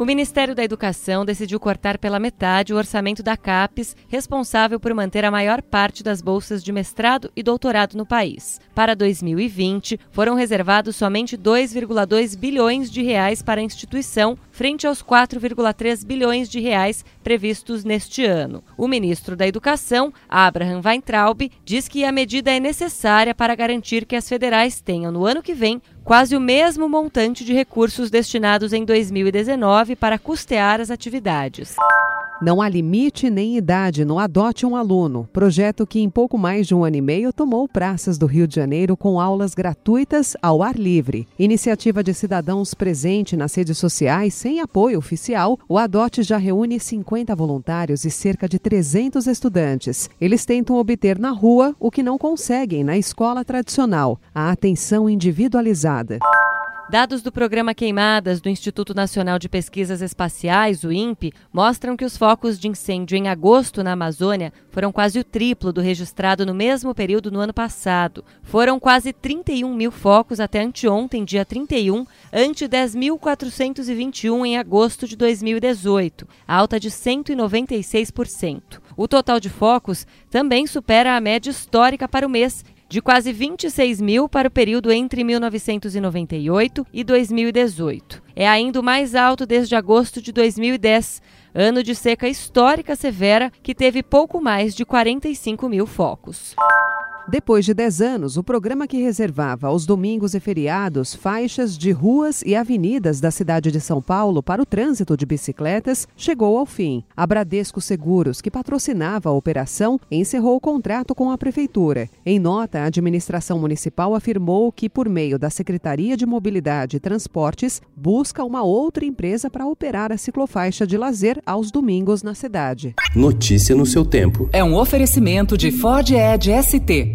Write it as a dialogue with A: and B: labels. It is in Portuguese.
A: O Ministério da Educação decidiu cortar pela metade o orçamento da CAPES, responsável por manter a maior parte das bolsas de mestrado e doutorado no país. Para 2020, foram reservados somente 2,2 bilhões de reais para a instituição, frente aos 4,3 bilhões de reais previstos neste ano. O ministro da Educação, Abraham Weintraub, diz que a medida é necessária para garantir que as federais tenham no ano que vem quase o mesmo montante de recursos destinados em 2019 para custear as atividades.
B: Não há limite nem idade no Adote um Aluno, projeto que em pouco mais de um ano e meio tomou praças do Rio de Janeiro com aulas gratuitas ao ar livre. Iniciativa de cidadãos presente nas redes sociais sem apoio oficial, o Adote já reúne 50 voluntários e cerca de 300 estudantes. Eles tentam obter na rua o que não conseguem na escola tradicional, a atenção individualizada.
A: Dados do programa Queimadas do Instituto Nacional de Pesquisas Espaciais, o INPE, mostram que os focos de incêndio em agosto na Amazônia foram quase o triplo do registrado no mesmo período no ano passado. Foram quase 31 mil focos até anteontem, dia 31, ante 10.421 em agosto de 2018, alta de 196%. O total de focos também supera a média histórica para o mês, de quase 26 mil para o período entre 1998 e 2018. É ainda o mais alto desde agosto de 2010, ano de seca histórica severa que teve pouco mais de 45 mil focos.
B: Depois de 10 anos, o programa que reservava aos domingos e feriados faixas de ruas e avenidas da cidade de São Paulo para o trânsito de bicicletas chegou ao fim. A Bradesco Seguros, que patrocinava a operação, encerrou o contrato com a prefeitura. Em nota, a administração municipal afirmou que, por meio da Secretaria de Mobilidade e Transportes, busca uma outra empresa para operar a ciclofaixa de lazer aos domingos na cidade.
C: Notícia no seu tempo.
D: É um oferecimento de Ford Edge ST